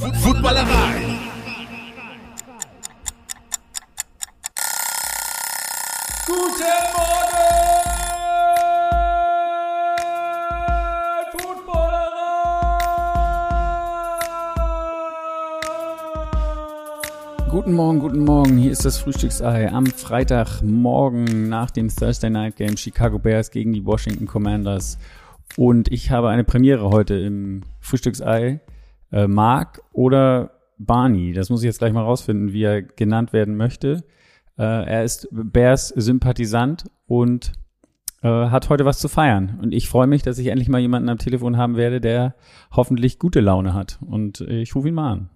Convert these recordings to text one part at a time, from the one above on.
Footballerei. Guten Morgen, Footballerei. Guten Morgen, guten Morgen. Hier ist das Frühstücksei am Freitagmorgen nach dem Thursday Night Game Chicago Bears gegen die Washington Commanders. Und ich habe eine Premiere heute im Frühstücksei. Äh, Mark oder Barney, das muss ich jetzt gleich mal rausfinden, wie er genannt werden möchte. Äh, er ist Bears-Sympathisant und äh, hat heute was zu feiern. Und ich freue mich, dass ich endlich mal jemanden am Telefon haben werde, der hoffentlich gute Laune hat. Und ich rufe ihn mal an.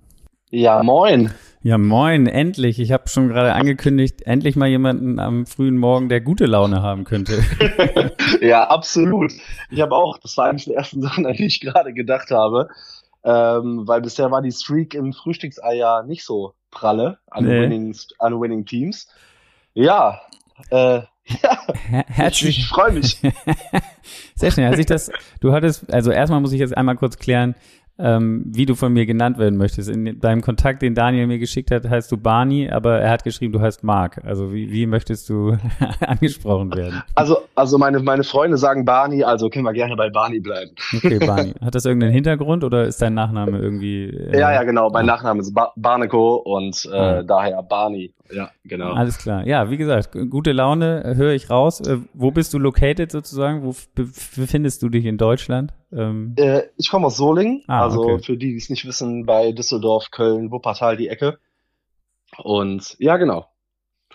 Ja, moin. Ja, moin, endlich. Ich habe schon gerade angekündigt, endlich mal jemanden am frühen Morgen, der gute Laune haben könnte. ja, absolut. Ich habe auch, das war eines der ersten Sachen, an die ich gerade gedacht habe. Ähm, weil bisher war die Streak im Frühstücksei ja nicht so pralle an, nee. winning, an winning Teams. Ja, äh, ja. Herzlich. Ich, ich freue mich. Sehr schnell. Als ich das, du hattest, also erstmal muss ich jetzt einmal kurz klären, ähm, wie du von mir genannt werden möchtest. In deinem Kontakt, den Daniel mir geschickt hat, heißt du Barney, aber er hat geschrieben, du heißt Mark. Also wie, wie möchtest du angesprochen werden? Also, also meine, meine Freunde sagen Barney, also können wir gerne bei Barney bleiben. Okay, Barney. Hat das irgendeinen Hintergrund oder ist dein Nachname irgendwie? Äh, ja, ja, genau. Mein ah. Nachname ist ba Barneco und äh, ah. daher Barney. Ja, genau. Alles klar. Ja, wie gesagt, gute Laune äh, höre ich raus. Äh, wo bist du located sozusagen? Wo befindest du dich in Deutschland? Ähm äh, ich komme aus Solingen, ah, also okay. für die, die es nicht wissen, bei Düsseldorf, Köln, Wuppertal die Ecke. Und ja, genau.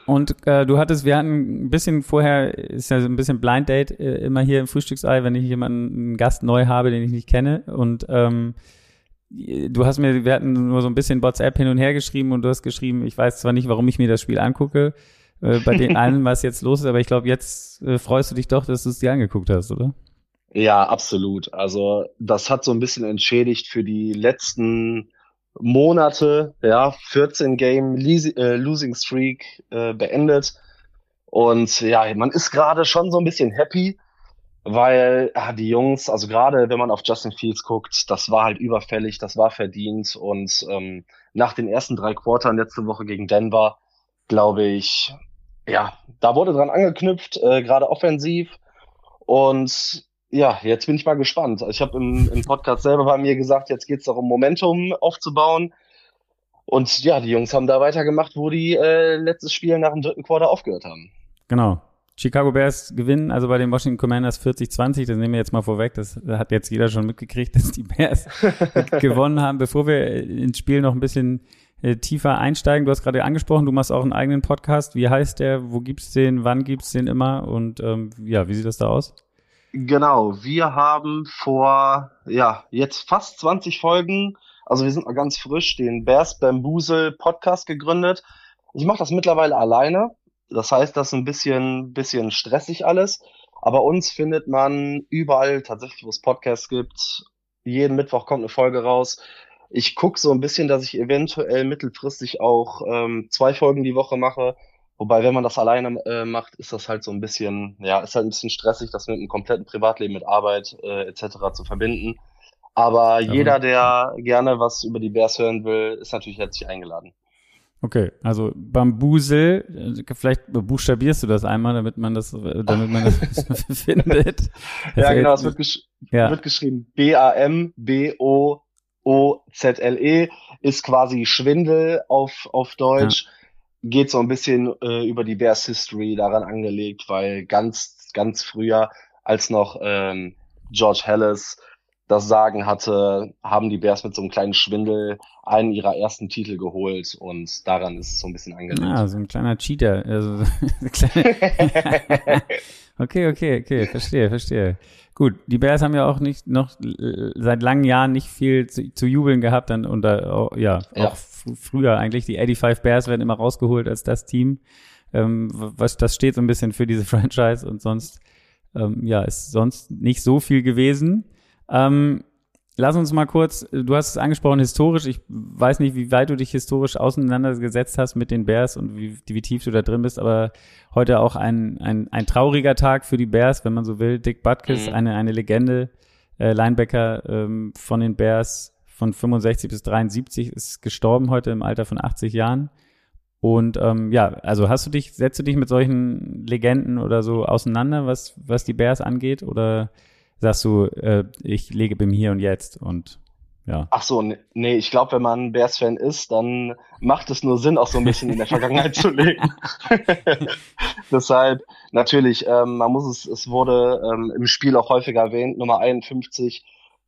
Und äh, du hattest, wir hatten ein bisschen vorher, ist ja so ein bisschen Blind Date äh, immer hier im Frühstücksei, wenn ich jemanden, einen Gast neu habe, den ich nicht kenne. Und ähm, du hast mir, wir hatten nur so ein bisschen WhatsApp hin und her geschrieben und du hast geschrieben, ich weiß zwar nicht, warum ich mir das Spiel angucke, äh, bei den allen, was jetzt los ist, aber ich glaube, jetzt äh, freust du dich doch, dass du es dir angeguckt hast, oder? Ja, absolut. Also das hat so ein bisschen entschädigt für die letzten Monate, ja, 14 Game äh, Losing Streak äh, beendet. Und ja, man ist gerade schon so ein bisschen happy, weil ja, die Jungs, also gerade wenn man auf Justin Fields guckt, das war halt überfällig, das war verdient. Und ähm, nach den ersten drei Quartern letzte Woche gegen Denver, glaube ich, ja, da wurde dran angeknüpft, äh, gerade offensiv. Und ja, jetzt bin ich mal gespannt. Ich habe im, im Podcast selber bei mir gesagt, jetzt geht es darum, Momentum aufzubauen. Und ja, die Jungs haben da weitergemacht, wo die äh, letztes Spiel nach dem dritten Quarter aufgehört haben. Genau. Chicago Bears gewinnen, also bei den Washington Commanders 40-20, das nehmen wir jetzt mal vorweg, das hat jetzt jeder schon mitgekriegt, dass die Bears gewonnen haben. Bevor wir ins Spiel noch ein bisschen äh, tiefer einsteigen, du hast gerade angesprochen, du machst auch einen eigenen Podcast. Wie heißt der? Wo gibt's den? Wann gibt's den immer? Und ähm, ja, wie sieht das da aus? Genau, wir haben vor, ja, jetzt fast 20 Folgen, also wir sind noch ganz frisch, den Bears Bamboozle Podcast gegründet. Ich mache das mittlerweile alleine. Das heißt, das ist ein bisschen, bisschen stressig alles. Aber uns findet man überall tatsächlich, wo es Podcasts gibt. Jeden Mittwoch kommt eine Folge raus. Ich gucke so ein bisschen, dass ich eventuell mittelfristig auch ähm, zwei Folgen die Woche mache Wobei, wenn man das alleine äh, macht, ist das halt so ein bisschen, ja, ist halt ein bisschen stressig, das mit einem kompletten Privatleben, mit Arbeit äh, etc. zu verbinden. Aber jeder, der gerne was über die Bears hören will, ist natürlich herzlich eingeladen. Okay, also Bambusel, äh, vielleicht buchstabierst du das einmal, damit man das, damit man das findet. Das ja, genau, es wird, gesch ja. wird geschrieben B-A-M-B-O-O-Z-L-E, ist quasi Schwindel auf, auf Deutsch. Ja geht so ein bisschen äh, über die Bears History daran angelegt, weil ganz, ganz früher, als noch ähm, George Hallis das Sagen hatte, haben die Bears mit so einem kleinen Schwindel einen ihrer ersten Titel geholt und daran ist es so ein bisschen angelegt. Ah, so ein kleiner Cheater. Also, okay, okay, okay, verstehe, verstehe. Gut, die Bears haben ja auch nicht noch äh, seit langen Jahren nicht viel zu, zu jubeln gehabt, dann unter ja, ja. auch früher eigentlich die 85 Bears werden immer rausgeholt als das Team. Ähm, was das steht so ein bisschen für diese Franchise und sonst ähm, ja ist sonst nicht so viel gewesen. Ähm, Lass uns mal kurz, du hast es angesprochen, historisch. Ich weiß nicht, wie weit du dich historisch auseinandergesetzt hast mit den Bears und wie, wie tief du da drin bist, aber heute auch ein, ein, ein trauriger Tag für die Bears, wenn man so will. Dick Butkus, mhm. eine, eine Legende, äh, Linebacker ähm, von den Bears, von 65 bis 73, ist gestorben heute im Alter von 80 Jahren. Und ähm, ja, also hast du dich, setzt du dich mit solchen Legenden oder so auseinander, was, was die Bears angeht? Oder sagst du, äh, ich lege beim Hier und Jetzt und ja. Ach so, nee, ich glaube, wenn man Bears-Fan ist, dann macht es nur Sinn, auch so ein bisschen in der Vergangenheit zu leben. Deshalb, natürlich, ähm, man muss es, es wurde ähm, im Spiel auch häufiger erwähnt, Nummer 51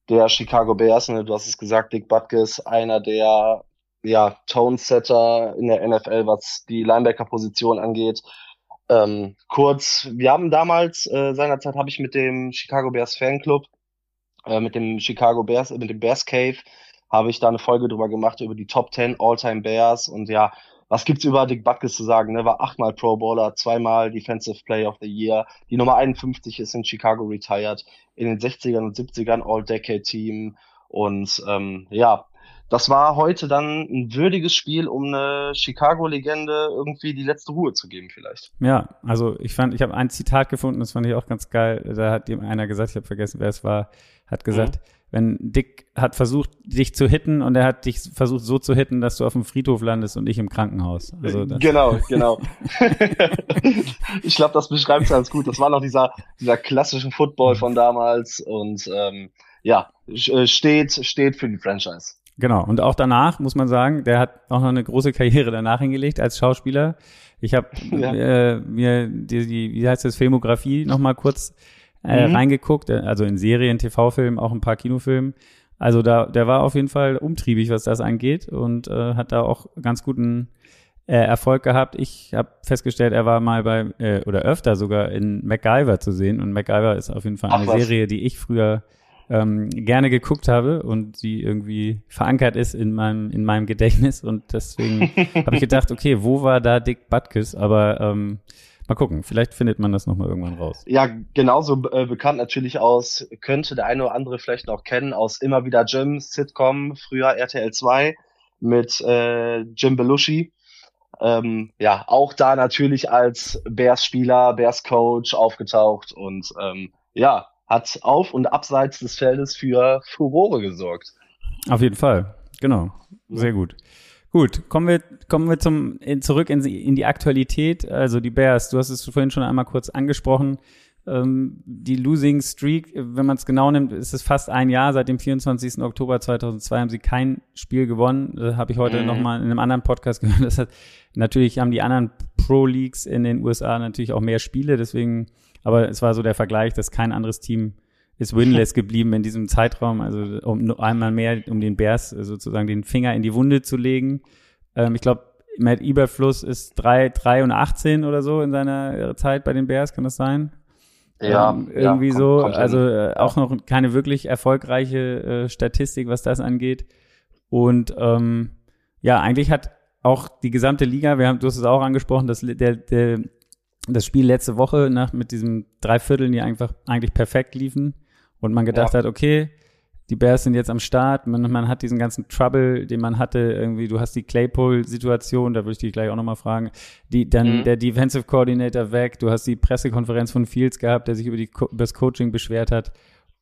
der Chicago Bears, ne, du hast es gesagt, Dick Butkus, einer der ja, Tone-Setter in der NFL, was die Linebacker-Position angeht. Ähm, kurz, wir haben damals, äh, seinerzeit habe ich mit dem Chicago Bears Fanclub äh, mit dem Chicago Bears, mit dem Bears Cave, habe ich da eine Folge drüber gemacht, über die Top 10 All-Time Bears und ja, was gibt's über Dick Butkus zu sagen? Ne? War achtmal Pro Bowler, zweimal Defensive Player of the Year. Die Nummer 51 ist in Chicago retired, in den 60ern und 70ern All-Decade-Team. Und ähm, ja, das war heute dann ein würdiges Spiel, um eine Chicago-Legende irgendwie die letzte Ruhe zu geben, vielleicht. Ja, also ich fand, ich habe ein Zitat gefunden, das fand ich auch ganz geil. Da hat ihm einer gesagt, ich habe vergessen, wer es war, hat gesagt, mhm. wenn Dick hat versucht, dich zu hitten und er hat dich versucht so zu hitten, dass du auf dem Friedhof landest und ich im Krankenhaus. Also genau, genau. ich glaube, das beschreibt es ganz gut. Das war noch dieser, dieser klassische Football von damals und ähm, ja, äh, steht, steht für die Franchise. Genau. Und auch danach muss man sagen, der hat auch noch eine große Karriere danach hingelegt als Schauspieler. Ich habe ja. äh, mir die, die, wie heißt das, Filmografie nochmal kurz äh, mhm. reingeguckt, äh, also in Serien, TV-Filmen, auch ein paar Kinofilmen. Also da, der war auf jeden Fall umtriebig, was das angeht und äh, hat da auch ganz guten äh, Erfolg gehabt. Ich habe festgestellt, er war mal bei äh, oder öfter sogar in MacGyver zu sehen und MacGyver ist auf jeden Fall eine Ach, Serie, die ich früher ähm, gerne geguckt habe und die irgendwie verankert ist in meinem, in meinem Gedächtnis. Und deswegen habe ich gedacht, okay, wo war da Dick Butkus? Aber ähm, mal gucken, vielleicht findet man das nochmal irgendwann raus. Ja, genauso äh, bekannt natürlich aus, könnte der eine oder andere vielleicht noch kennen, aus immer wieder Jim, Sitcom, früher RTL 2 mit äh, Jim Belushi. Ähm, ja, auch da natürlich als Bears-Spieler, Bears-Coach aufgetaucht und ähm, ja, hat auf und abseits des Feldes für Furore gesorgt. Auf jeden Fall, genau. Sehr gut. Gut, kommen wir, kommen wir zum, in, zurück in, in die Aktualität. Also die Bears, du hast es vorhin schon einmal kurz angesprochen. Ähm, die Losing Streak, wenn man es genau nimmt, ist es fast ein Jahr. Seit dem 24. Oktober 2002 haben sie kein Spiel gewonnen. Das habe ich heute mhm. nochmal in einem anderen Podcast gehört. Das hat, natürlich haben die anderen Pro Leagues in den USA natürlich auch mehr Spiele. Deswegen aber es war so der Vergleich, dass kein anderes Team ist winless geblieben in diesem Zeitraum. Also um einmal mehr, um den Bears sozusagen den Finger in die Wunde zu legen. Ähm, ich glaube, Matt Eberfluss ist 3, 3 und 18 oder so in seiner Zeit bei den Bears, kann das sein? Ja, ähm, irgendwie ja, kommt, so. Kommt also äh, auch noch keine wirklich erfolgreiche äh, Statistik, was das angeht. Und ähm, ja, eigentlich hat auch die gesamte Liga, wir haben, du hast es auch angesprochen, dass der, der das Spiel letzte Woche nach, mit diesem Dreivierteln, die einfach eigentlich perfekt liefen und man gedacht ja. hat, okay, die Bears sind jetzt am Start, man, man hat diesen ganzen Trouble, den man hatte, irgendwie, du hast die Claypool-Situation, da würde ich dich gleich auch nochmal fragen, die, dann mhm. der Defensive Coordinator weg, du hast die Pressekonferenz von Fields gehabt, der sich über, die, über das Coaching beschwert hat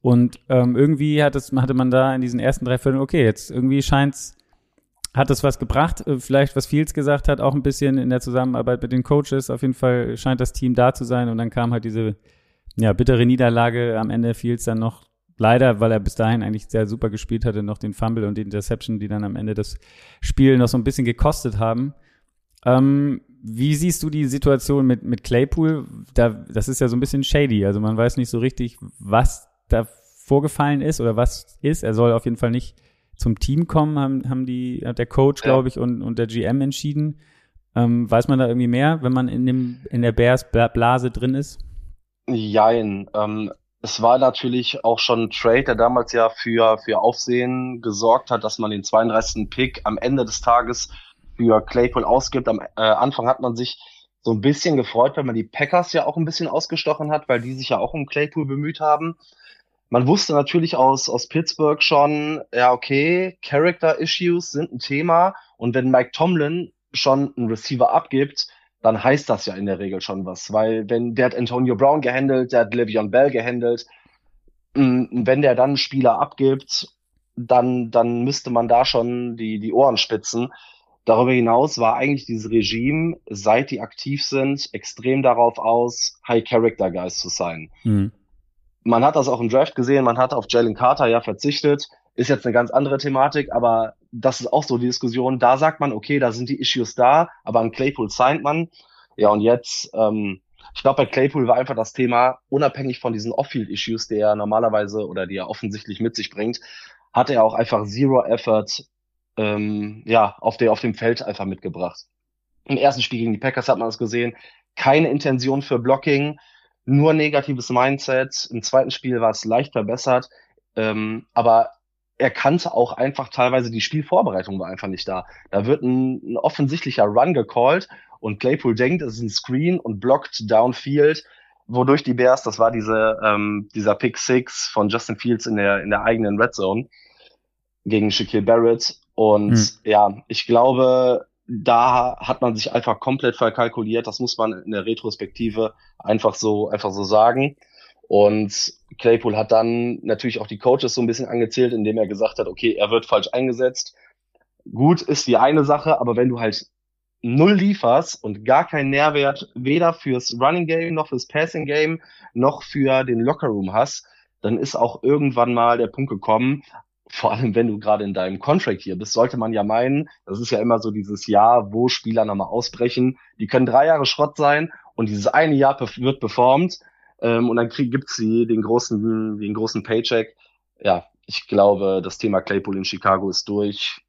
und ähm, irgendwie hat es, hatte man da in diesen ersten drei Vierteln, okay, jetzt irgendwie scheint's hat es was gebracht? Äh, vielleicht, was Fields gesagt hat, auch ein bisschen in der Zusammenarbeit mit den Coaches. Auf jeden Fall scheint das Team da zu sein. Und dann kam halt diese ja, bittere Niederlage am Ende Fields dann noch leider, weil er bis dahin eigentlich sehr super gespielt hatte, noch den Fumble und die Interception, die dann am Ende das Spiel noch so ein bisschen gekostet haben. Ähm, wie siehst du die Situation mit, mit Claypool? Da, das ist ja so ein bisschen shady. Also man weiß nicht so richtig, was da vorgefallen ist oder was ist. Er soll auf jeden Fall nicht zum Team kommen, haben, haben die, hat der Coach, ja. glaube ich, und, und der GM entschieden. Ähm, weiß man da irgendwie mehr, wenn man in dem, in der Bears-Blase drin ist? Jein. Ähm, es war natürlich auch schon ein Trade, der damals ja für, für Aufsehen gesorgt hat, dass man den 32. Pick am Ende des Tages für Claypool ausgibt. Am äh, Anfang hat man sich so ein bisschen gefreut, weil man die Packers ja auch ein bisschen ausgestochen hat, weil die sich ja auch um Claypool bemüht haben man wusste natürlich aus, aus Pittsburgh schon, ja, okay, Character Issues sind ein Thema. Und wenn Mike Tomlin schon einen Receiver abgibt, dann heißt das ja in der Regel schon was. Weil wenn der hat Antonio Brown gehandelt, der hat Le'Veon Bell gehandelt, mm, wenn der dann einen Spieler abgibt, dann, dann müsste man da schon die, die Ohren spitzen. Darüber hinaus war eigentlich dieses Regime, seit die aktiv sind, extrem darauf aus, High Character Guys zu sein. Mhm. Man hat das auch im Draft gesehen, man hat auf Jalen Carter ja verzichtet, ist jetzt eine ganz andere Thematik, aber das ist auch so die Diskussion. Da sagt man, okay, da sind die Issues da, aber an Claypool signed man. Ja, und jetzt, ähm, ich glaube, bei Claypool war einfach das Thema, unabhängig von diesen Off-Field-Issues, die er normalerweise oder die er offensichtlich mit sich bringt, hat er auch einfach Zero Effort ähm, ja, auf, der, auf dem Feld einfach mitgebracht. Im ersten Spiel gegen die Packers hat man das gesehen. Keine Intention für Blocking, nur negatives Mindset. Im zweiten Spiel war es leicht verbessert. Ähm, aber er kannte auch einfach teilweise die Spielvorbereitung war einfach nicht da. Da wird ein, ein offensichtlicher Run gecallt und Claypool denkt, es ist ein Screen und blockt downfield, wodurch die Bears, das war diese, ähm, dieser Pick Six von Justin Fields in der, in der eigenen Red Zone gegen Shaquille Barrett. Und hm. ja, ich glaube, da hat man sich einfach komplett verkalkuliert. Das muss man in der Retrospektive einfach so, einfach so sagen. Und Claypool hat dann natürlich auch die Coaches so ein bisschen angezählt, indem er gesagt hat, okay, er wird falsch eingesetzt. Gut ist die eine Sache, aber wenn du halt null lieferst und gar keinen Nährwert weder fürs Running Game noch fürs Passing Game noch für den Locker Room hast, dann ist auch irgendwann mal der Punkt gekommen, vor allem wenn du gerade in deinem Contract hier bist, sollte man ja meinen, das ist ja immer so dieses Jahr, wo Spieler nochmal ausbrechen, die können drei Jahre Schrott sein und dieses eine Jahr wird performt ähm, und dann gibt's sie den großen, den großen Paycheck. Ja, ich glaube, das Thema Claypool in Chicago ist durch.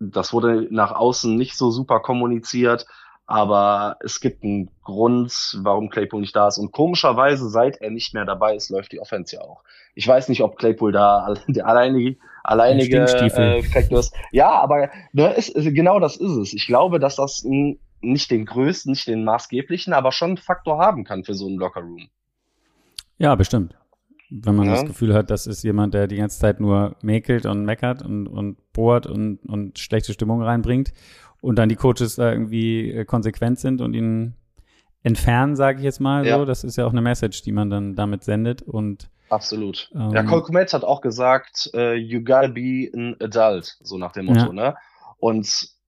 Das wurde nach außen nicht so super kommuniziert, aber es gibt einen Grund, warum Claypool nicht da ist. Und komischerweise, seit er nicht mehr dabei ist, läuft die Offense ja auch. Ich weiß nicht, ob Claypool da der alleinige, alleinige äh, Faktor ist. Ja, aber ne, ist, genau das ist es. Ich glaube, dass das nicht den größten, nicht den maßgeblichen, aber schon einen Faktor haben kann für so einen Lockerroom. Ja, bestimmt. Wenn man ja. das Gefühl hat, das ist jemand, der die ganze Zeit nur mäkelt und meckert und, und bohrt und, und schlechte Stimmung reinbringt und dann die Coaches da irgendwie äh, konsequent sind und ihn entfernen, sage ich jetzt mal ja. so. Das ist ja auch eine Message, die man dann damit sendet und Absolut. Ähm, ja, Cole Kometz hat auch gesagt, uh, you gotta be an adult, so nach dem Motto, ja. ne? Und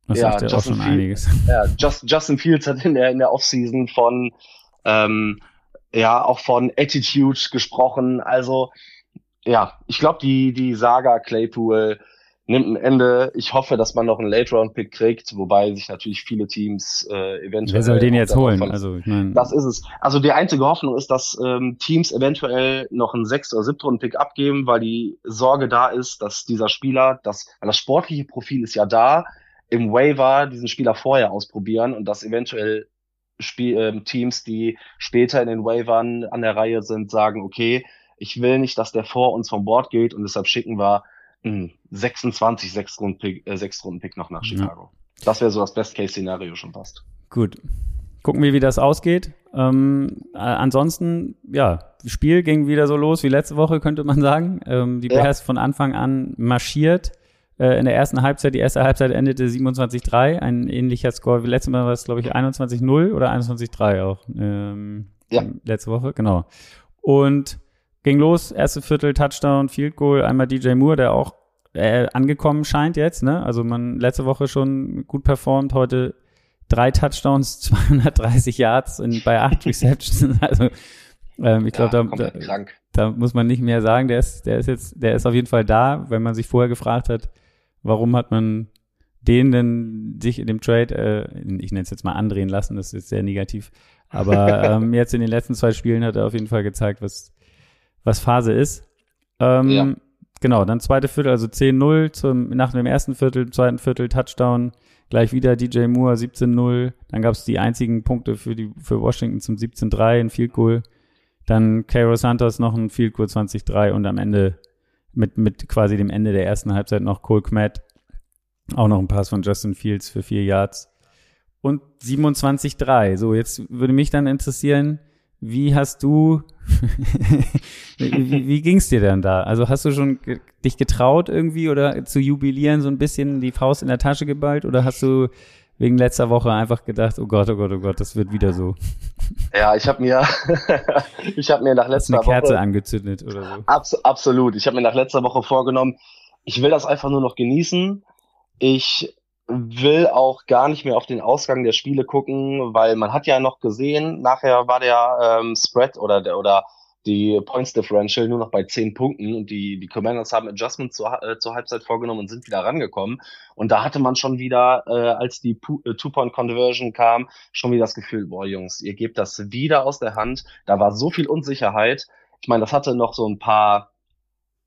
das ja, Justin, Fields, ja Just, Justin Fields hat in der, in der Offseason von ähm, ja auch von Attitude gesprochen. Also ja, ich glaube, die, die Saga Claypool nimmt ein Ende. Ich hoffe, dass man noch einen Late-Round-Pick kriegt, wobei sich natürlich viele Teams äh, eventuell. Wer soll den jetzt holen? Also, ich mein das ist es. Also die einzige Hoffnung ist, dass ähm, Teams eventuell noch einen Sechst- oder Siebtrunden-Pick abgeben, weil die Sorge da ist, dass dieser Spieler, das, weil das sportliche Profil ist ja da, im Waiver diesen Spieler vorher ausprobieren und dass eventuell Spiel, äh, Teams, die später in den Waivern an der Reihe sind, sagen, okay, ich will nicht, dass der vor uns vom Bord geht und deshalb schicken wir einen 26 Sechstrunden-Pick äh, Sechstrunden -Pick noch nach Chicago. Ja. Das wäre so das Best-Case-Szenario schon fast. Gut. Gucken wir, wie das ausgeht. Ähm, äh, ansonsten, ja, Spiel ging wieder so los wie letzte Woche, könnte man sagen. Ähm, die Bears ja. von Anfang an marschiert äh, in der ersten Halbzeit. Die erste Halbzeit endete 27-3, ein ähnlicher Score wie letztes Mal war es, glaube ich, 21-0 oder 21-3 auch. Ähm, ja. Letzte Woche, genau. Und ging los, erste Viertel, Touchdown, Field Goal, einmal DJ Moore, der auch äh, angekommen scheint jetzt, ne? Also man letzte Woche schon gut performt, heute drei Touchdowns, 230 Yards in, bei acht Receptions. Also ähm, ich glaube, ja, da, da, da, muss man nicht mehr sagen. Der ist, der ist jetzt, der ist auf jeden Fall da, wenn man sich vorher gefragt hat, Warum hat man den denn sich in dem Trade, äh, ich nenne es jetzt mal andrehen lassen, das ist jetzt sehr negativ. Aber ähm, jetzt in den letzten zwei Spielen hat er auf jeden Fall gezeigt, was, was Phase ist. Ähm, ja. Genau, dann zweite Viertel, also 10-0 zum, nach dem ersten Viertel, zweiten Viertel Touchdown, gleich wieder DJ Moore 17-0. Dann gab es die einzigen Punkte für, die, für Washington zum 17-3, ein Field Goal. Dann Cairo Santos noch ein Field Goal 20-3 und am Ende mit, mit quasi dem Ende der ersten Halbzeit noch Cole Kmet. Auch noch ein Pass von Justin Fields für vier Yards. Und 27-3. So, jetzt würde mich dann interessieren, wie hast du, wie, wie ging es dir denn da? Also hast du schon dich getraut irgendwie oder zu jubilieren, so ein bisschen die Faust in der Tasche geballt oder hast du wegen letzter Woche einfach gedacht, oh Gott, oh Gott, oh Gott, das wird wieder so. Ja, ich habe mir, ich habe mir nach letzter Woche eine Kerze Woche, angezündet oder so. Abs absolut. Ich habe mir nach letzter Woche vorgenommen, ich will das einfach nur noch genießen. Ich will auch gar nicht mehr auf den Ausgang der Spiele gucken, weil man hat ja noch gesehen, nachher war der ähm, Spread oder der oder die Points Differential nur noch bei zehn Punkten und die, die Commanders haben Adjustments zur, äh, zur Halbzeit vorgenommen und sind wieder rangekommen. Und da hatte man schon wieder, äh, als die äh, Two-Point-Conversion kam, schon wieder das Gefühl, boah Jungs, ihr gebt das wieder aus der Hand. Da war so viel Unsicherheit. Ich meine, das hatte noch so ein paar,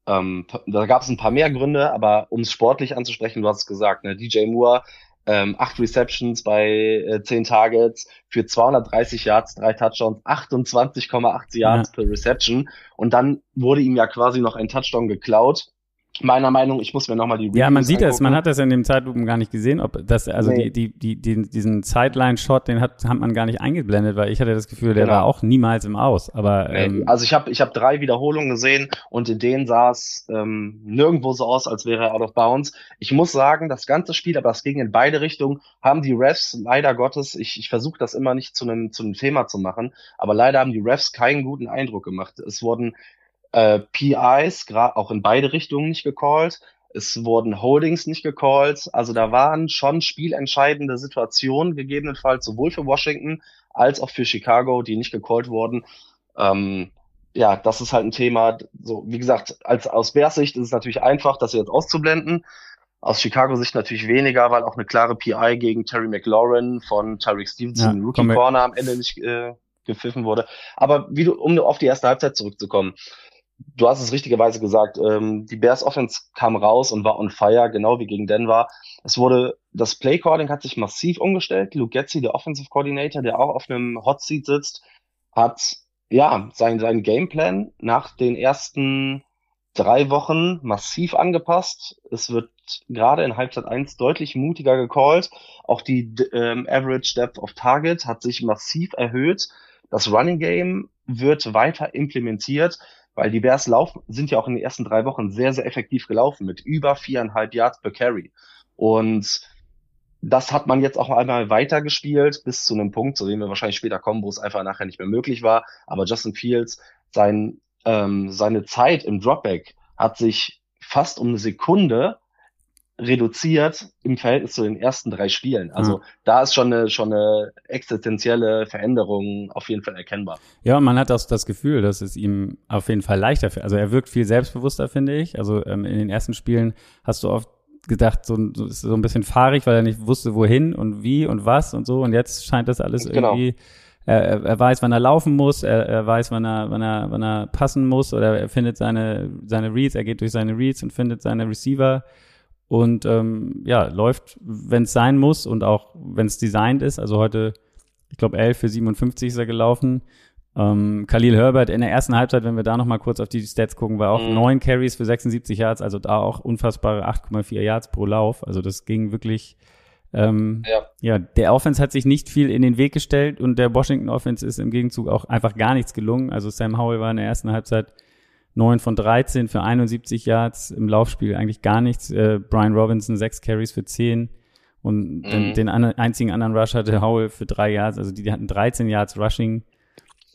ähm, da gab es ein paar mehr Gründe, aber um es sportlich anzusprechen, du hast es gesagt, ne, DJ Moore ähm, acht Receptions bei äh, zehn Targets für 230 Yards, drei Touchdowns, 28,8 Yards ja. per Reception. Und dann wurde ihm ja quasi noch ein Touchdown geklaut meiner Meinung, ich muss mir nochmal die Reviews Ja, man sieht angucken. das, man hat das in dem Zeitlupen gar nicht gesehen, ob das, also nee. die, die, die, diesen Sideline-Shot, den hat, hat man gar nicht eingeblendet, weil ich hatte das Gefühl, der genau. war auch niemals im Aus. Aber nee. ähm, also ich habe ich hab drei Wiederholungen gesehen und in denen sah es ähm, nirgendwo so aus, als wäre er out of bounds. Ich muss sagen, das ganze Spiel, aber das ging in beide Richtungen, haben die Refs leider Gottes, ich, ich versuche das immer nicht zu einem zu einem Thema zu machen, aber leider haben die Refs keinen guten Eindruck gemacht. Es wurden äh, PIs, gerade auch in beide Richtungen nicht gecallt. Es wurden Holdings nicht gecallt. Also da waren schon spielentscheidende Situationen gegebenenfalls sowohl für Washington als auch für Chicago, die nicht gecallt wurden. Ähm, ja, das ist halt ein Thema. So, wie gesagt, als aus Bears Sicht ist es natürlich einfach, das jetzt auszublenden. Aus Chicago-Sicht natürlich weniger, weil auch eine klare PI gegen Terry McLaurin von Tyreek Stevenson, ja, Rookie Corner am Ende nicht äh, gepfiffen wurde. Aber wie du, um auf die erste Halbzeit zurückzukommen, du hast es richtigerweise gesagt, ähm, die Bears Offense kam raus und war on fire, genau wie gegen Denver. Es wurde, das Play Calling hat sich massiv umgestellt. Luke Getzi, der Offensive Coordinator, der auch auf einem Hot Seat sitzt, hat, ja, sein, sein Gameplan nach den ersten drei Wochen massiv angepasst. Es wird gerade in Halbzeit 1 deutlich mutiger gecallt. Auch die ähm, Average Depth of Target hat sich massiv erhöht. Das Running Game wird weiter implementiert weil die Bears laufen, sind ja auch in den ersten drei Wochen sehr, sehr effektiv gelaufen mit über viereinhalb Yards per Carry. Und das hat man jetzt auch einmal weitergespielt bis zu einem Punkt, zu dem wir wahrscheinlich später kommen, wo es einfach nachher nicht mehr möglich war. Aber Justin Fields, sein, ähm, seine Zeit im Dropback hat sich fast um eine Sekunde reduziert im Verhältnis zu den ersten drei Spielen. Also mhm. da ist schon eine, schon eine existenzielle Veränderung auf jeden Fall erkennbar. Ja, und man hat auch das Gefühl, dass es ihm auf jeden Fall leichter fällt. Also er wirkt viel selbstbewusster, finde ich. Also ähm, in den ersten Spielen hast du oft gedacht, so, so ist so ein bisschen fahrig, weil er nicht wusste, wohin und wie und was und so. Und jetzt scheint das alles genau. irgendwie er, er weiß, wann er laufen muss, er, er weiß, wann er, wann er, wann er passen muss oder er findet seine, seine Reads, er geht durch seine Reads und findet seine Receiver und ähm, ja, läuft, wenn es sein muss und auch wenn es designt ist. Also heute, ich glaube, 11 für 57 ist er gelaufen. Ähm, Khalil Herbert in der ersten Halbzeit, wenn wir da nochmal kurz auf die Stats gucken, war auch mhm. neun Carries für 76 Yards, also da auch unfassbare 8,4 Yards pro Lauf. Also das ging wirklich. Ähm, ja. ja, der Offense hat sich nicht viel in den Weg gestellt und der Washington Offense ist im Gegenzug auch einfach gar nichts gelungen. Also Sam Howell war in der ersten Halbzeit 9 von 13 für 71 Yards im Laufspiel, eigentlich gar nichts. Äh, Brian Robinson 6 Carries für 10 und mhm. den, den an, einzigen anderen Rush hatte Howell für 3 Yards, also die, die hatten 13 Yards Rushing,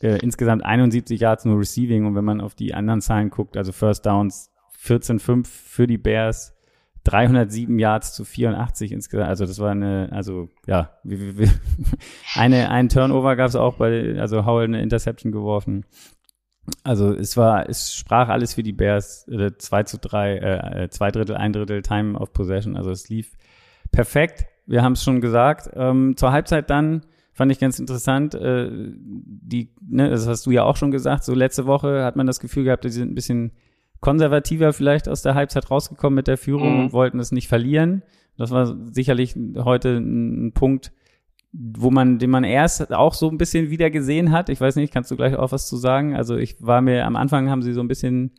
äh, insgesamt 71 Yards nur Receiving und wenn man auf die anderen Zahlen guckt, also First Downs 14,5 für die Bears, 307 Yards zu 84 insgesamt. Also das war eine, also ja, eine, ein Turnover gab es auch bei, also Howell eine Interception geworfen. Also es war, es sprach alles für die Bears, äh, 2 zu 3, äh, äh, zwei Drittel, ein Drittel Time of Possession. Also es lief perfekt. Wir haben es schon gesagt. Ähm, zur Halbzeit dann fand ich ganz interessant. Äh, die, ne, das hast du ja auch schon gesagt. So letzte Woche hat man das Gefühl gehabt, die sind ein bisschen konservativer vielleicht aus der Halbzeit rausgekommen mit der Führung mhm. und wollten es nicht verlieren. Das war sicherlich heute ein Punkt, wo man, den man erst auch so ein bisschen wieder gesehen hat. Ich weiß nicht, kannst du gleich auch was zu sagen? Also ich war mir, am Anfang haben sie so ein bisschen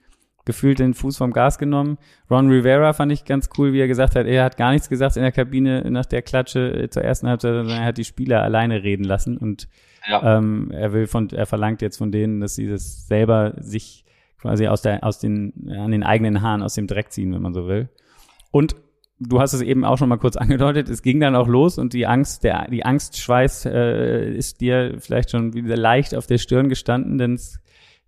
gefühlt den Fuß vom Gas genommen. Ron Rivera fand ich ganz cool, wie er gesagt hat, er hat gar nichts gesagt in der Kabine nach der Klatsche äh, zur ersten Halbzeit, sondern er hat die Spieler alleine reden lassen und ja. ähm, er will von, er verlangt jetzt von denen, dass sie das selber sich quasi aus der, aus den, an den eigenen Haaren aus dem Dreck ziehen, wenn man so will. Und du hast es eben auch schon mal kurz angedeutet, es ging dann auch los und die Angst, der, die Angstschweiß äh, ist dir vielleicht schon wieder leicht auf der Stirn gestanden, denn es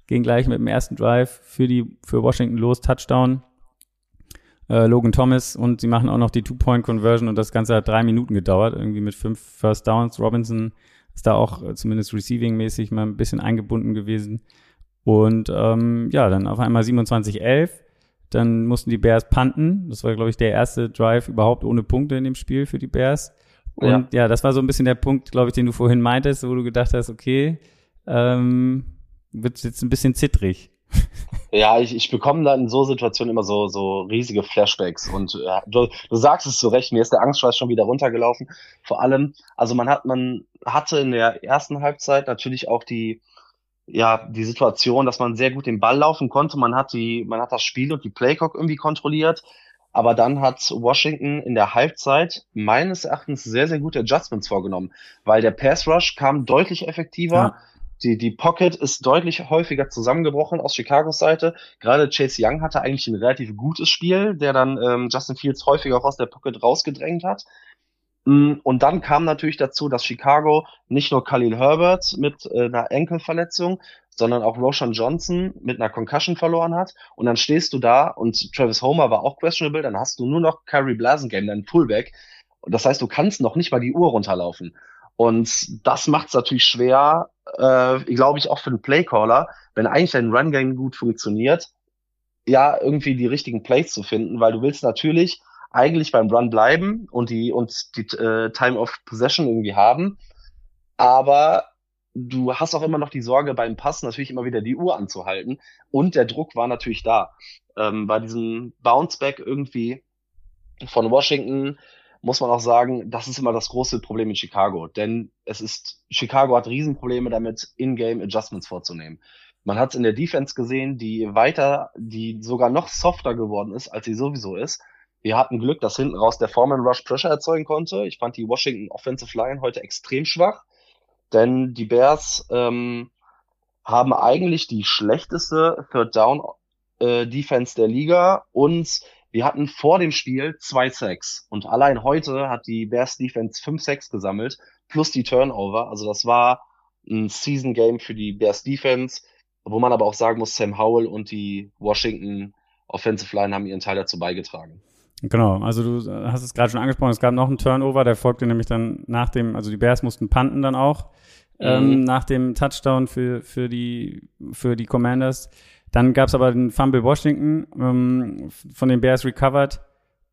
ging gleich mit dem ersten Drive für die, für Washington los, Touchdown. äh, Logan Thomas und sie machen auch noch die Two-Point-Conversion und das Ganze hat drei Minuten gedauert, irgendwie mit fünf First Downs. Robinson ist da auch äh, zumindest receiving-mäßig mal ein bisschen eingebunden gewesen. Und ähm, ja, dann auf einmal 27-11. Dann mussten die Bears punten. Das war, glaube ich, der erste Drive überhaupt ohne Punkte in dem Spiel für die Bears. Und ja, ja das war so ein bisschen der Punkt, glaube ich, den du vorhin meintest, wo du gedacht hast, okay, ähm, wird jetzt ein bisschen zittrig. Ja, ich, ich bekomme dann in so Situationen immer so, so riesige Flashbacks. Und äh, du, du sagst es zu Recht, mir ist der Angstschweiß schon wieder runtergelaufen. Vor allem, also man hat, man hatte in der ersten Halbzeit natürlich auch die, ja, die Situation, dass man sehr gut den Ball laufen konnte. Man hat die, man hat das Spiel und die Playcock irgendwie kontrolliert. Aber dann hat Washington in der Halbzeit meines Erachtens sehr, sehr gute Adjustments vorgenommen, weil der Pass Rush kam deutlich effektiver. Ja die, die Pocket ist deutlich häufiger zusammengebrochen aus Chicagos Seite. Gerade Chase Young hatte eigentlich ein relativ gutes Spiel, der dann ähm, Justin Fields häufiger auch aus der Pocket rausgedrängt hat. Mm, und dann kam natürlich dazu, dass Chicago nicht nur Khalil Herbert mit äh, einer Enkelverletzung, sondern auch Roshan Johnson mit einer Concussion verloren hat. Und dann stehst du da und Travis Homer war auch questionable, dann hast du nur noch Kyrie Blasengame, deinen Fullback. Und das heißt, du kannst noch nicht mal die Uhr runterlaufen. Und das macht es natürlich schwer, äh, glaube ich, auch für den Playcaller, wenn eigentlich dein Run-Game gut funktioniert, ja, irgendwie die richtigen Plays zu finden, weil du willst natürlich eigentlich beim Run bleiben und die und die äh, Time of Possession irgendwie haben, aber du hast auch immer noch die Sorge beim Pass natürlich immer wieder die Uhr anzuhalten und der Druck war natürlich da. Ähm, bei diesem Bounceback irgendwie von Washington muss man auch sagen, das ist immer das große Problem in Chicago. Denn es ist, Chicago hat Riesenprobleme damit, In-Game Adjustments vorzunehmen. Man hat es in der Defense gesehen, die weiter, die sogar noch softer geworden ist, als sie sowieso ist. Wir hatten Glück, dass hinten raus der Foreman Rush Pressure erzeugen konnte. Ich fand die Washington Offensive Line heute extrem schwach, denn die Bears ähm, haben eigentlich die schlechteste Third Down äh, Defense der Liga und wir hatten vor dem Spiel zwei Sacks und allein heute hat die Bears Defense fünf Sacks gesammelt plus die Turnover. Also das war ein Season Game für die Bears Defense, wo man aber auch sagen muss, Sam Howell und die Washington Offensive Line haben ihren Teil dazu beigetragen. Genau, also du hast es gerade schon angesprochen, es gab noch einen Turnover, der folgte nämlich dann nach dem, also die Bears mussten punten dann auch ähm, mhm. ähm, nach dem Touchdown für, für, die, für die Commanders. Dann gab es aber den Fumble Washington ähm, von den Bears recovered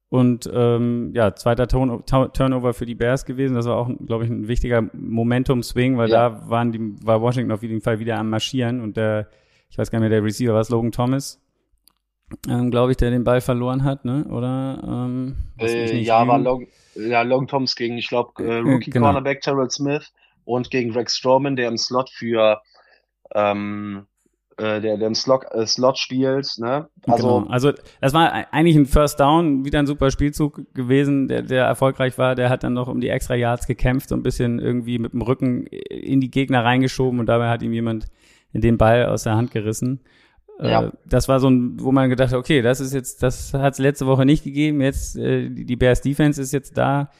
und ähm, ja, zweiter Turn Turnover für die Bears gewesen. Das war auch, glaube ich, ein wichtiger Momentum-Swing, weil ja. da waren die, war Washington auf jeden Fall wieder am Marschieren und der, ich weiß gar nicht mehr, der Receiver war es Logan Thomas, ähm, glaube ich, der den Ball verloren hat, ne? Oder? Ähm, äh, ja, war Logan, ja, Logan Thomas gegen, ich glaube, äh, Rookie genau. Cornerback Terrell Smith und gegen Greg Strowman, der im Slot für ähm, äh, der, der im Slot, äh, Slot spielt. Ne? Also, genau. also das war eigentlich ein First Down, wieder ein super Spielzug gewesen, der, der erfolgreich war. Der hat dann noch um die extra Yards gekämpft, so ein bisschen irgendwie mit dem Rücken in die Gegner reingeschoben und dabei hat ihm jemand den Ball aus der Hand gerissen. Äh, ja. das war so ein, wo man gedacht hat, okay, das ist jetzt, das hat es letzte Woche nicht gegeben. Jetzt äh, die Bears Defense ist jetzt da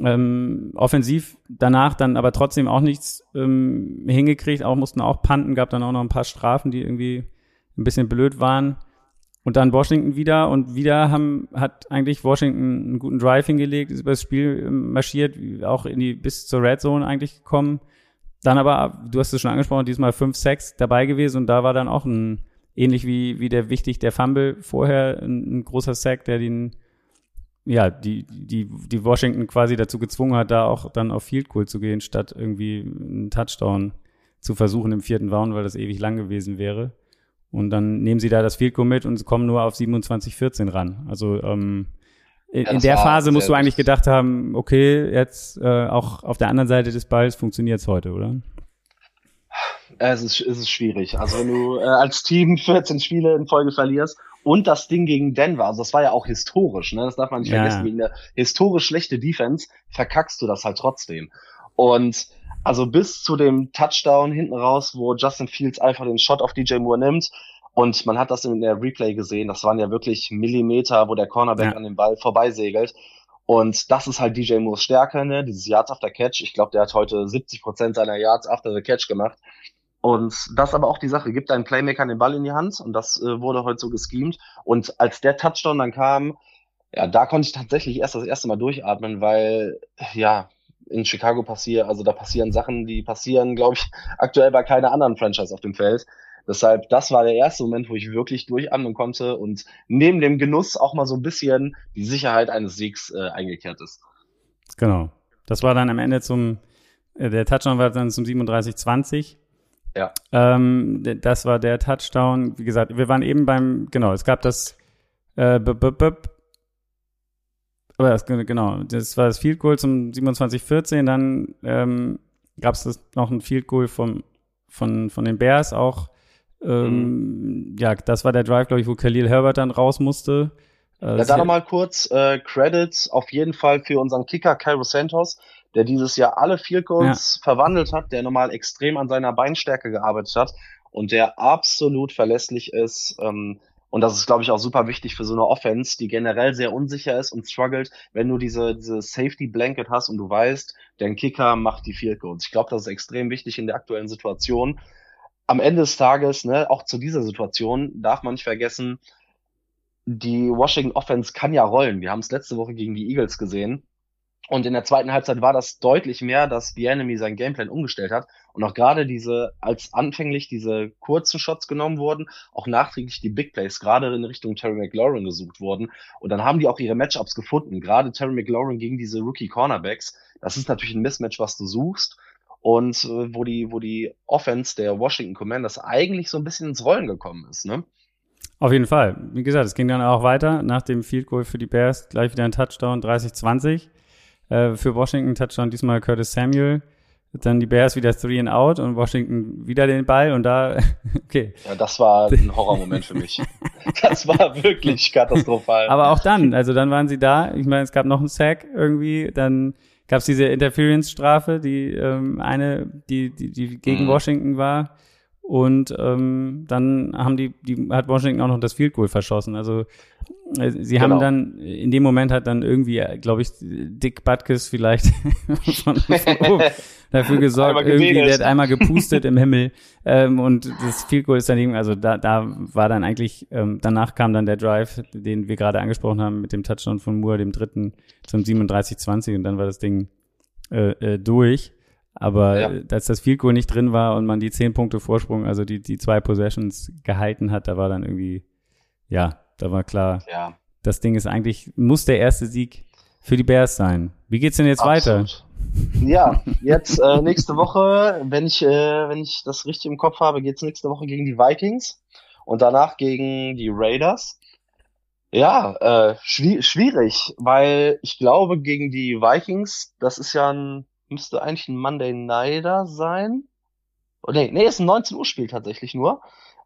ähm, offensiv danach dann aber trotzdem auch nichts ähm, hingekriegt, auch mussten auch panten, gab dann auch noch ein paar Strafen, die irgendwie ein bisschen blöd waren. Und dann Washington wieder und wieder haben, hat eigentlich Washington einen guten Drive hingelegt, ist über das Spiel ähm, marschiert, auch in die, bis zur Red Zone eigentlich gekommen. Dann aber, du hast es schon angesprochen, diesmal 5, 6 dabei gewesen und da war dann auch ein, ähnlich wie, wie der wichtig, der Fumble vorher, ein, ein großer Sack, der den ja, die, die, die Washington quasi dazu gezwungen hat, da auch dann auf Field Goal zu gehen, statt irgendwie einen Touchdown zu versuchen im vierten Down, weil das ewig lang gewesen wäre. Und dann nehmen sie da das Field Goal mit und kommen nur auf 27-14 ran. Also ähm, in, ja, in der Phase musst du eigentlich gedacht haben, okay, jetzt äh, auch auf der anderen Seite des Balls funktioniert es heute, oder? Es ist, es ist schwierig. Also wenn du äh, als Team 14 Spiele in Folge verlierst und das Ding gegen Denver, also das war ja auch historisch, ne? Das darf man nicht ja. vergessen. Gegen eine historisch schlechte Defense verkackst du das halt trotzdem. Und also bis zu dem Touchdown hinten raus, wo Justin Fields einfach den Shot auf DJ Moore nimmt. Und man hat das in der Replay gesehen. Das waren ja wirklich Millimeter, wo der Cornerback ja. an dem Ball vorbeisegelt. Und das ist halt DJ Moores Stärke, ne? Dieses Yards after Catch. Ich glaube, der hat heute 70 Prozent seiner Yards after the Catch gemacht. Und das aber auch die Sache, gibt einen Playmaker den Ball in die Hand und das äh, wurde heute so geschemt. Und als der Touchdown dann kam, ja, da konnte ich tatsächlich erst das erste Mal durchatmen, weil, ja, in Chicago passiert, also da passieren Sachen, die passieren, glaube ich, aktuell bei keiner anderen Franchise auf dem Feld. Deshalb, das war der erste Moment, wo ich wirklich durchatmen konnte und neben dem Genuss auch mal so ein bisschen die Sicherheit eines Siegs äh, eingekehrt ist. Genau. Das war dann am Ende zum, äh, der Touchdown war dann zum 37-20. Ja. Ähm, das war der Touchdown. Wie gesagt, wir waren eben beim, genau, es gab das, äh, b -b -b aber das, genau, das war das Field Goal zum 27-14, dann ähm, gab es noch ein Field Goal vom, von, von den Bears auch. Ähm, mhm. Ja, das war der Drive, glaube ich, wo Khalil Herbert dann raus musste. Äh, ja, da nochmal kurz äh, Credits auf jeden Fall für unseren Kicker Cairo Santos, der dieses Jahr alle Field Goals ja. verwandelt hat, der nochmal extrem an seiner Beinstärke gearbeitet hat und der absolut verlässlich ist. Ähm, und das ist, glaube ich, auch super wichtig für so eine Offense, die generell sehr unsicher ist und struggelt, wenn du diese, diese Safety Blanket hast und du weißt, dein Kicker macht die Field Goals. Ich glaube, das ist extrem wichtig in der aktuellen Situation. Am Ende des Tages, ne, auch zu dieser Situation, darf man nicht vergessen, die Washington Offense kann ja rollen. Wir haben es letzte Woche gegen die Eagles gesehen. Und in der zweiten Halbzeit war das deutlich mehr, dass The Enemy sein Gameplan umgestellt hat und auch gerade diese, als anfänglich diese kurzen Shots genommen wurden, auch nachträglich die Big Plays gerade in Richtung Terry McLaurin gesucht wurden. Und dann haben die auch ihre Matchups gefunden. Gerade Terry McLaurin gegen diese Rookie Cornerbacks. Das ist natürlich ein Mismatch, was du suchst. Und äh, wo die, wo die Offense der Washington Commanders eigentlich so ein bisschen ins Rollen gekommen ist, ne? Auf jeden Fall. Wie gesagt, es ging dann auch weiter nach dem Field Goal für die Bears. Gleich wieder ein Touchdown, 30-20. Äh, für Washington Touchdown diesmal Curtis Samuel. Dann die Bears wieder three and out und Washington wieder den Ball und da, okay. Ja, das war ein Horrormoment für mich. Das war wirklich katastrophal. Aber auch dann, also dann waren sie da. Ich meine, es gab noch einen Sack irgendwie, dann gab es diese Interference-Strafe, die ähm, eine, die, die, die gegen mhm. Washington war. Und ähm, dann haben die, die hat Washington auch noch das Field Goal verschossen. Also äh, sie genau. haben dann in dem Moment hat dann irgendwie, äh, glaube ich, Dick Butkus vielleicht von, von oben dafür gesorgt, irgendwie, der hat einmal gepustet im Himmel ähm, und das Field Goal ist dann eben, also da, da war dann eigentlich, ähm, danach kam dann der Drive, den wir gerade angesprochen haben mit dem Touchdown von Moore, dem dritten zum 37-20 und dann war das Ding äh, äh, durch. Aber ja. als das Field Goal nicht drin war und man die zehn Punkte Vorsprung, also die, die zwei Possessions gehalten hat, da war dann irgendwie, ja, da war klar, ja. das Ding ist eigentlich, muss der erste Sieg für die Bears sein. Wie geht's denn jetzt Absolut. weiter? Ja, jetzt äh, nächste Woche, wenn ich, äh, wenn ich das richtig im Kopf habe, geht's nächste Woche gegen die Vikings und danach gegen die Raiders. Ja, äh, schwierig, weil ich glaube, gegen die Vikings, das ist ja ein müsste eigentlich ein Monday Nighter sein. Oh, nee, nee, ist ein 19 Uhr Spiel tatsächlich nur.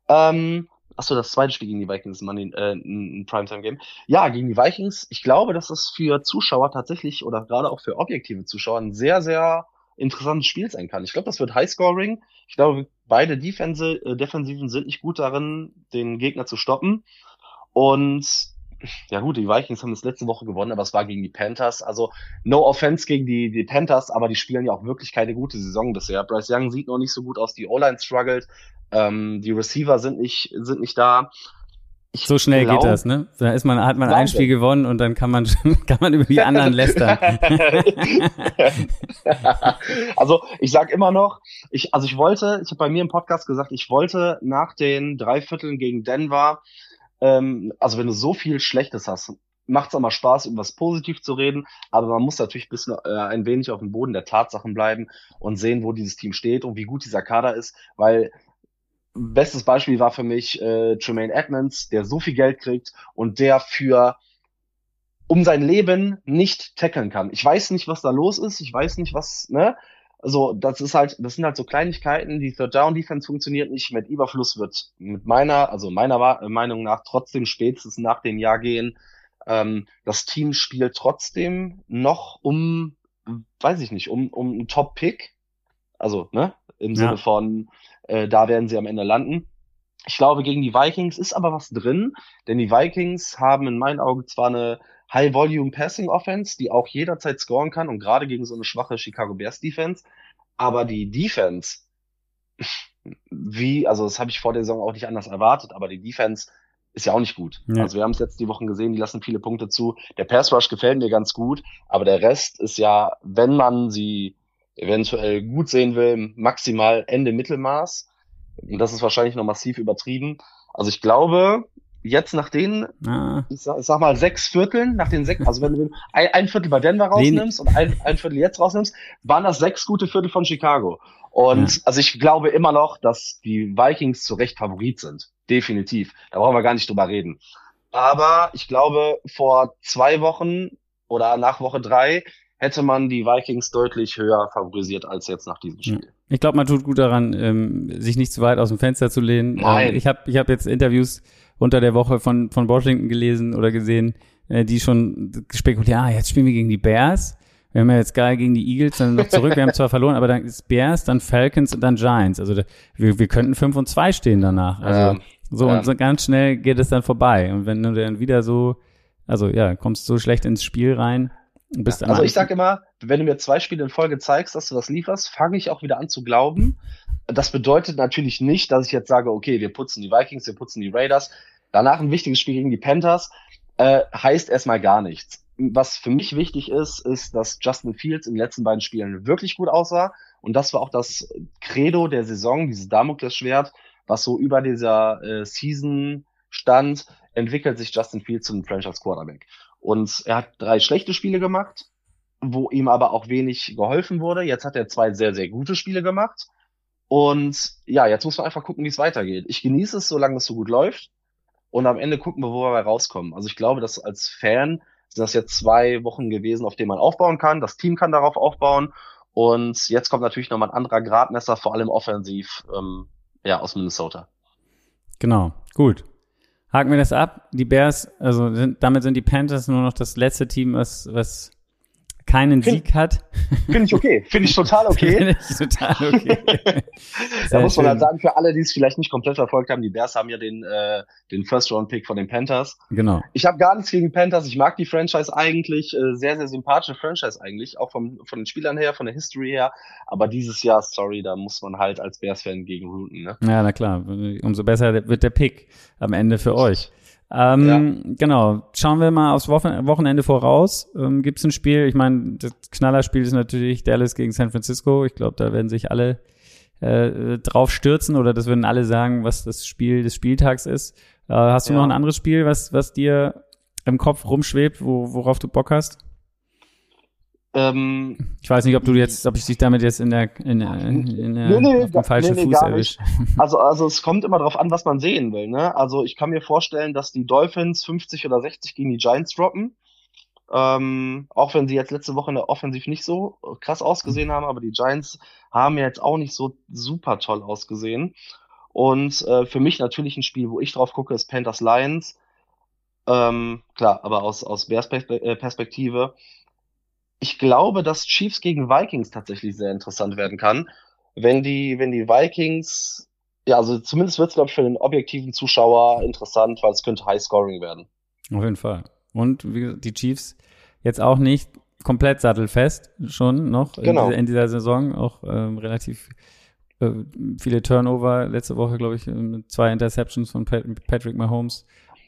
Ähm, achso, das zweite Spiel gegen die Vikings ist Monday, äh, ein Primetime Game. Ja, gegen die Vikings. Ich glaube, dass das für Zuschauer tatsächlich oder gerade auch für objektive Zuschauer ein sehr, sehr interessantes Spiel sein kann. Ich glaube, das wird Highscoring. Ich glaube, beide Defense, äh, Defensiven sind nicht gut darin, den Gegner zu stoppen. Und ja gut, die Vikings haben das letzte Woche gewonnen, aber es war gegen die Panthers. Also no offense gegen die, die Panthers, aber die spielen ja auch wirklich keine gute Saison bisher. Bryce Young sieht noch nicht so gut aus, die O-Line struggelt, ähm, die Receiver sind nicht, sind nicht da. Ich so schnell glaub, geht das, ne? Da ist man, hat man ein Spiel gewonnen und dann kann man, kann man über die anderen lästern. also ich sag immer noch, ich, also ich wollte, ich habe bei mir im Podcast gesagt, ich wollte nach den drei Vierteln gegen Denver ähm, also wenn du so viel Schlechtes hast, macht es auch mal Spaß, über was positiv zu reden, aber man muss natürlich ein bisschen äh, ein wenig auf dem Boden der Tatsachen bleiben und sehen, wo dieses Team steht und wie gut dieser Kader ist, weil bestes Beispiel war für mich äh, Tremaine Edmonds, der so viel Geld kriegt und der für um sein Leben nicht tackeln kann. Ich weiß nicht, was da los ist, ich weiß nicht, was, ne? Also, das ist halt, das sind halt so Kleinigkeiten. Die Third Down Defense funktioniert nicht. Mit Überfluss wird mit meiner, also meiner Meinung nach trotzdem spätestens nach dem Jahr gehen. Ähm, das Team spielt trotzdem noch um, weiß ich nicht, um, um einen Top Pick. Also, ne, im Sinne von, äh, da werden sie am Ende landen. Ich glaube, gegen die Vikings ist aber was drin, denn die Vikings haben in meinen Augen zwar eine High-Volume-Passing-Offense, die auch jederzeit scoren kann und gerade gegen so eine schwache Chicago Bears-Defense. Aber die Defense wie, also das habe ich vor der Saison auch nicht anders erwartet, aber die Defense ist ja auch nicht gut. Ja. Also wir haben es jetzt die Wochen gesehen, die lassen viele Punkte zu. Der Pass Rush gefällt mir ganz gut, aber der Rest ist ja, wenn man sie eventuell gut sehen will, maximal Ende Mittelmaß. Und das ist wahrscheinlich noch massiv übertrieben. Also ich glaube, jetzt nach den, ah. ich, sag, ich, sag, mal, sechs Vierteln, nach den sechs, also wenn du ein, ein Viertel bei Denver rausnimmst und ein, ein Viertel jetzt rausnimmst, waren das sechs gute Viertel von Chicago. Und ja. also ich glaube immer noch, dass die Vikings zu Recht Favorit sind. Definitiv. Da brauchen wir gar nicht drüber reden. Aber ich glaube, vor zwei Wochen oder nach Woche drei hätte man die Vikings deutlich höher favorisiert als jetzt nach diesem Spiel. Ich glaube, man tut gut daran, ähm, sich nicht zu weit aus dem Fenster zu lehnen. Nein. Ähm, ich habe ich hab jetzt Interviews unter der Woche von, von Washington gelesen oder gesehen, äh, die schon spekulieren, ah, jetzt spielen wir gegen die Bears. Wir haben ja jetzt geil gegen die Eagles dann noch zurück. Wir haben zwar verloren, aber dann ist Bears, dann Falcons und dann Giants. Also wir, wir könnten 5 und 2 stehen danach. Also ja, so ja. und so ganz schnell geht es dann vorbei. Und wenn du dann wieder so, also ja, kommst so schlecht ins Spiel rein, bist ja, Also ich sag immer, wenn du mir zwei Spiele in Folge zeigst, dass du das lieferst, fange ich auch wieder an zu glauben. Das bedeutet natürlich nicht, dass ich jetzt sage, okay, wir putzen die Vikings, wir putzen die Raiders. Danach ein wichtiges Spiel gegen die Panthers. Äh, heißt erstmal gar nichts was für mich wichtig ist, ist, dass Justin Fields in den letzten beiden Spielen wirklich gut aussah. Und das war auch das Credo der Saison, dieses Damoklesschwert, was so über dieser äh, Season stand, entwickelt sich Justin Fields zum Franchise Quarterback. Und er hat drei schlechte Spiele gemacht, wo ihm aber auch wenig geholfen wurde. Jetzt hat er zwei sehr, sehr gute Spiele gemacht. Und ja, jetzt muss man einfach gucken, wie es weitergeht. Ich genieße es, solange es so gut läuft. Und am Ende gucken wir, wo wir rauskommen. Also ich glaube, dass als Fan sind das jetzt zwei Wochen gewesen, auf denen man aufbauen kann. Das Team kann darauf aufbauen. Und jetzt kommt natürlich nochmal ein anderer Gradmesser, vor allem offensiv, ähm, ja, aus Minnesota. Genau, gut. Haken wir das ab. Die Bears, also sind, damit sind die Panthers nur noch das letzte Team, was, was keinen find, Sieg hat. Finde ich okay. Finde ich total okay. Finde ich total okay. da muss man halt sagen, für alle, die es vielleicht nicht komplett verfolgt haben, die Bears haben ja den, äh, den First-Round-Pick von den Panthers. Genau. Ich habe gar nichts gegen Panthers. Ich mag die Franchise eigentlich. Äh, sehr, sehr sympathische Franchise eigentlich. Auch vom, von den Spielern her, von der History her. Aber dieses Jahr, sorry, da muss man halt als Bears-Fan gegen routen. Ne? Ja, na klar. Umso besser wird der Pick am Ende für euch. Ähm, ja. Genau. Schauen wir mal aufs Wochenende voraus. Ähm, Gibt es ein Spiel? Ich meine, das Knallerspiel ist natürlich Dallas gegen San Francisco. Ich glaube, da werden sich alle äh, drauf stürzen oder das würden alle sagen, was das Spiel des Spieltags ist. Äh, hast du ja. noch ein anderes Spiel, was, was dir im Kopf rumschwebt, wo, worauf du Bock hast? Ähm, ich weiß nicht, ob du jetzt, ob ich dich damit jetzt in der, in, in, in der nee, nee, auf dem falschen nee, nee, Fuß erwische. Also, also es kommt immer darauf an, was man sehen will. Ne? Also ich kann mir vorstellen, dass die Dolphins 50 oder 60 gegen die Giants droppen. Ähm, auch wenn sie jetzt letzte Woche in der Offensiv nicht so krass ausgesehen haben, aber die Giants haben ja jetzt auch nicht so super toll ausgesehen. Und äh, für mich natürlich ein Spiel, wo ich drauf gucke, ist Panthers Lions. Ähm, klar, aber aus, aus Bears äh, Perspektive ich glaube, dass Chiefs gegen Vikings tatsächlich sehr interessant werden kann. Wenn die, wenn die Vikings, ja, also zumindest wird es, glaube ich, für den objektiven Zuschauer interessant, weil es könnte High Scoring werden. Auf jeden Fall. Und wie die Chiefs jetzt auch nicht komplett sattelfest schon noch genau. in, dieser, in dieser Saison, auch ähm, relativ äh, viele Turnover. Letzte Woche, glaube ich, mit zwei Interceptions von Pat Patrick Mahomes.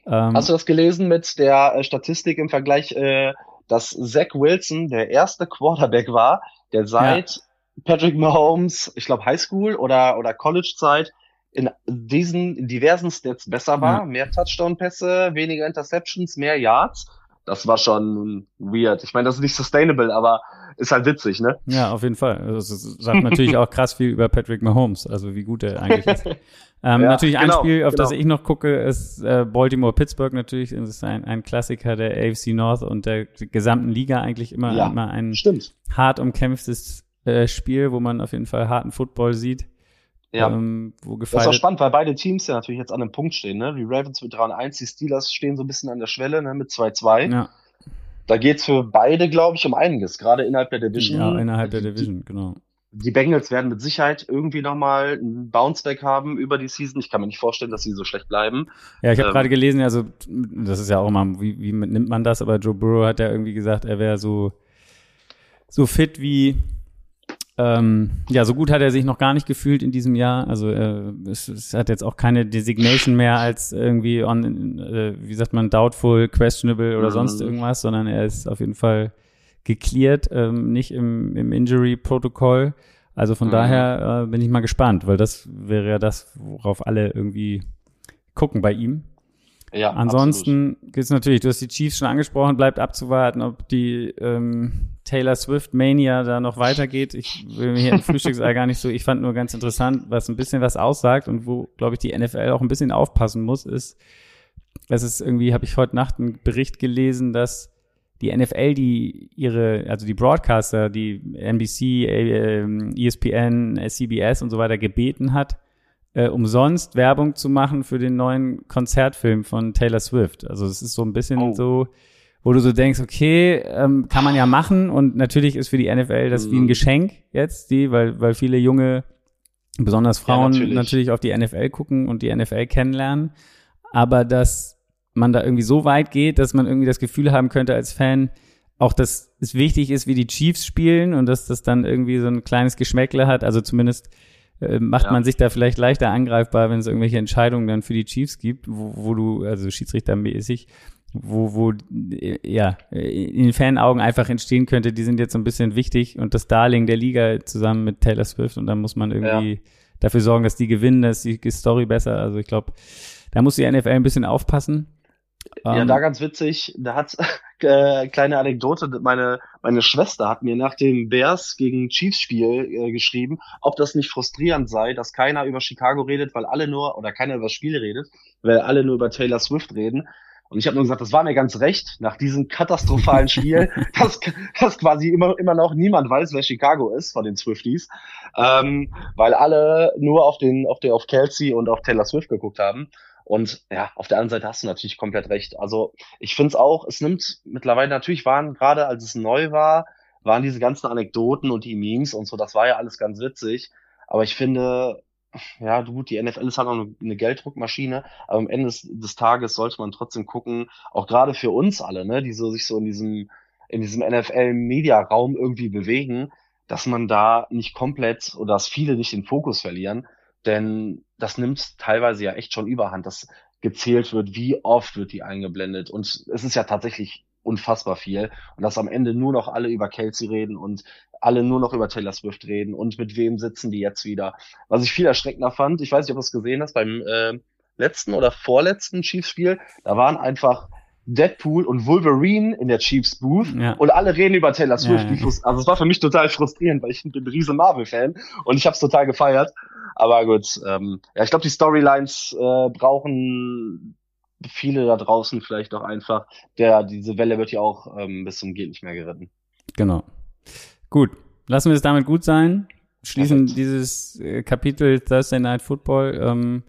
Ähm, Hast du das gelesen mit der äh, Statistik im Vergleich äh, dass Zach Wilson der erste Quarterback war, der seit ja. Patrick Mahomes, ich glaube Highschool oder, oder College-Zeit, in diesen diversen Stats besser war. Ja. Mehr Touchdown-Pässe, weniger Interceptions, mehr Yards. Das war schon weird. Ich meine, das ist nicht sustainable, aber ist halt witzig, ne? Ja, auf jeden Fall. Also, das sagt natürlich auch krass viel über Patrick Mahomes, also wie gut er eigentlich ist. Ähm, ja, natürlich ein genau, Spiel, auf genau. das ich noch gucke, ist äh, Baltimore-Pittsburgh natürlich. Das ist ein, ein Klassiker der AFC North und der gesamten Liga eigentlich immer, ja, immer ein stimmt. hart umkämpftes äh, Spiel, wo man auf jeden Fall harten Football sieht. Ja. Ähm, wo das ist auch spannend, weil beide Teams ja natürlich jetzt an einem Punkt stehen. Ne? Die Ravens mit 3 und 1, die Steelers stehen so ein bisschen an der Schwelle ne? mit 2-2. Ja. Da geht's für beide, glaube ich, um einiges, gerade innerhalb der Division. Ja, innerhalb der Division, genau die Bengals werden mit Sicherheit irgendwie nochmal einen Bounceback haben über die Season. Ich kann mir nicht vorstellen, dass sie so schlecht bleiben. Ja, ich habe ähm, gerade gelesen, also das ist ja auch immer, wie, wie nimmt man das? Aber Joe Burrow hat ja irgendwie gesagt, er wäre so, so fit wie ähm, ja, so gut hat er sich noch gar nicht gefühlt in diesem Jahr. Also äh, es, es hat jetzt auch keine Designation mehr als irgendwie on, äh, wie sagt man, doubtful, questionable oder Mhm. sonst irgendwas, sondern er ist auf jeden Fall geklärt, ähm, nicht im, im Injury-Protokoll. Also von Mhm. daher äh, bin ich mal gespannt, weil das wäre ja das, worauf alle irgendwie gucken bei ihm. Ja, Ansonsten geht's natürlich, du hast die Chiefs schon angesprochen, bleibt abzuwarten, ob die ähm, Taylor Swift Mania da noch weitergeht. Ich will mir hier im Frühstücksei gar nicht so, ich fand nur ganz interessant, was ein bisschen was aussagt und wo, glaube ich, die NFL auch ein bisschen aufpassen muss, ist, das ist irgendwie, habe ich heute Nacht einen Bericht gelesen, dass die NFL, die ihre, also die Broadcaster, die NBC, äh, ähm, ESPN, CBS und so weiter gebeten hat, äh, umsonst Werbung zu machen für den neuen Konzertfilm von Taylor Swift. Also es ist so ein bisschen Oh. so, wo du so denkst, okay, ähm, kann man ja machen und natürlich ist für die NFL das wie ein Mhm. Geschenk jetzt, die, weil, weil viele junge, besonders Frauen natürlich. natürlich auf die NFL gucken und die NFL kennenlernen, aber dass man da irgendwie so weit geht, dass man irgendwie das Gefühl haben könnte als Fan, auch dass es wichtig ist, wie die Chiefs spielen und dass das dann irgendwie so ein kleines Geschmäckle hat. Also zumindest äh, macht Ja. man sich da vielleicht leichter angreifbar, wenn es irgendwelche Entscheidungen dann für die Chiefs gibt, wo, wo du, also schiedsrichtermäßig, wo, wo, äh, ja, äh, in den Fanaugen einfach entstehen könnte, die sind jetzt so ein bisschen wichtig und das Darling der Liga zusammen mit Taylor Swift und dann muss man irgendwie dafür sorgen, dass die gewinnen, dass die Story besser, also ich glaube, da muss die NFL ein bisschen aufpassen. Ja, Ähm, da ganz witzig, da hat äh, kleine Anekdote, meine meine Schwester hat mir nach dem Bears gegen Chiefs Spiel äh, geschrieben, ob das nicht frustrierend sei, dass keiner über Chicago redet, weil alle nur oder keiner über das Spiel redet, weil alle nur über Taylor Swift reden. Und ich habe nur gesagt, das war mir ganz recht, nach diesem katastrophalen Spiel, dass, dass quasi immer, immer noch niemand weiß, wer Chicago ist von den Swifties, ähm, weil alle nur auf den, auf der, auf Kelsey und auf Taylor Swift geguckt haben. Und ja, auf der anderen Seite hast du natürlich komplett recht. Also ich finde es auch, es nimmt mittlerweile, natürlich waren gerade, als es neu war, waren diese ganzen Anekdoten und die Memes und so, das war ja alles ganz witzig. Aber ich finde, ja, gut, die NFL ist halt auch eine, Gelddruckmaschine, aber am Ende des, des Tages sollte man trotzdem gucken, auch gerade für uns alle, ne, die so, sich so in diesem, in diesem NFL-Media-Raum irgendwie bewegen, dass man da nicht komplett oder dass viele nicht den Fokus verlieren, denn das nimmt teilweise ja echt schon überhand, dass gezählt wird, wie oft wird die eingeblendet. Und es ist ja tatsächlich unfassbar viel und dass am Ende nur noch alle über Kelsey reden und alle nur noch über Taylor Swift reden und mit wem sitzen die jetzt wieder. Was ich viel erschreckender fand, ich weiß nicht, ob du es gesehen hast, beim äh, letzten oder vorletzten Chiefs-Spiel, da waren einfach Deadpool und Wolverine in der Chiefs Booth Ja. und alle reden über Taylor Swift. Ja, ja. Also es war für mich total frustrierend, weil ich bin ein riesen Marvel-Fan und ich habe es total gefeiert. Aber gut, ähm, ja, ich glaube, die Storylines äh, brauchen viele da draußen vielleicht auch einfach. Der, diese Welle wird ja auch ähm, bis zum geht nicht mehr geritten. Genau. Gut, lassen wir es damit gut sein. Schließen Perfekt. dieses äh, Kapitel Thursday Night Football. Ähm,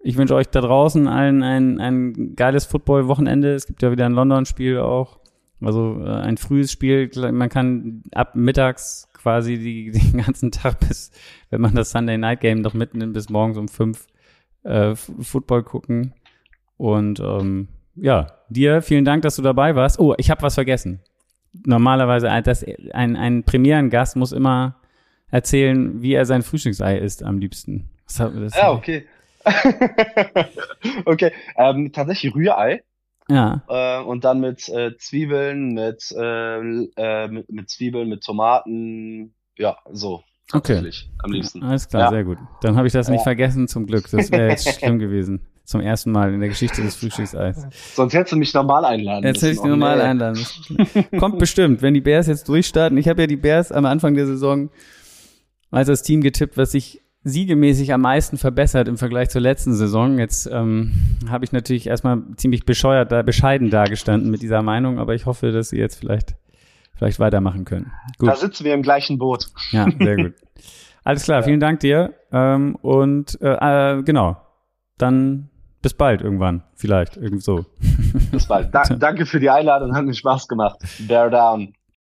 ich wünsche euch da draußen allen ein, ein geiles Football-Wochenende. Es gibt ja wieder ein London-Spiel auch. Also äh, ein frühes Spiel. Man kann ab mittags quasi die, den ganzen Tag bis, wenn man das Sunday Night Game noch mitnimmt, bis morgens um fünf äh, Football gucken. Und ähm, ja, dir vielen Dank, dass du dabei warst. Oh, ich habe was vergessen normalerweise ein, das, ein, ein Premierengast muss immer erzählen, wie er sein Frühstücksei isst am liebsten. Was hat- das- Ja, okay. okay, ähm, tatsächlich Rührei Ja, äh, und dann mit äh, Zwiebeln, mit, äh, äh, mit, mit Zwiebeln, mit Tomaten, ja, so. Okay. Am liebsten. alles klar, Ja. sehr gut. Dann habe ich das nicht Ja. vergessen, zum Glück. Das wäre jetzt schlimm gewesen. Zum ersten Mal in der Geschichte des Frühstückseis. Sonst hättest du mich normal einladen Jetzt hätte ich müssen. Oh, normal einladen müssen. Kommt bestimmt, wenn die Bears jetzt durchstarten. Ich habe ja die Bears am Anfang der Saison als das Team getippt, was sich siegemäßig am meisten verbessert im Vergleich zur letzten Saison. Jetzt ähm, habe ich natürlich erstmal ziemlich bescheuert, da bescheiden dagestanden mit dieser Meinung, aber ich hoffe, dass sie jetzt vielleicht, vielleicht weitermachen können. Gut. Da sitzen wir im gleichen Boot. Ja, sehr gut. Alles klar, vielen Dank dir. Ähm, und äh, äh, genau, dann bis bald irgendwann, vielleicht, irgend so. Bis bald. Da, danke für die Einladung, hat mir Spaß gemacht. Bear down.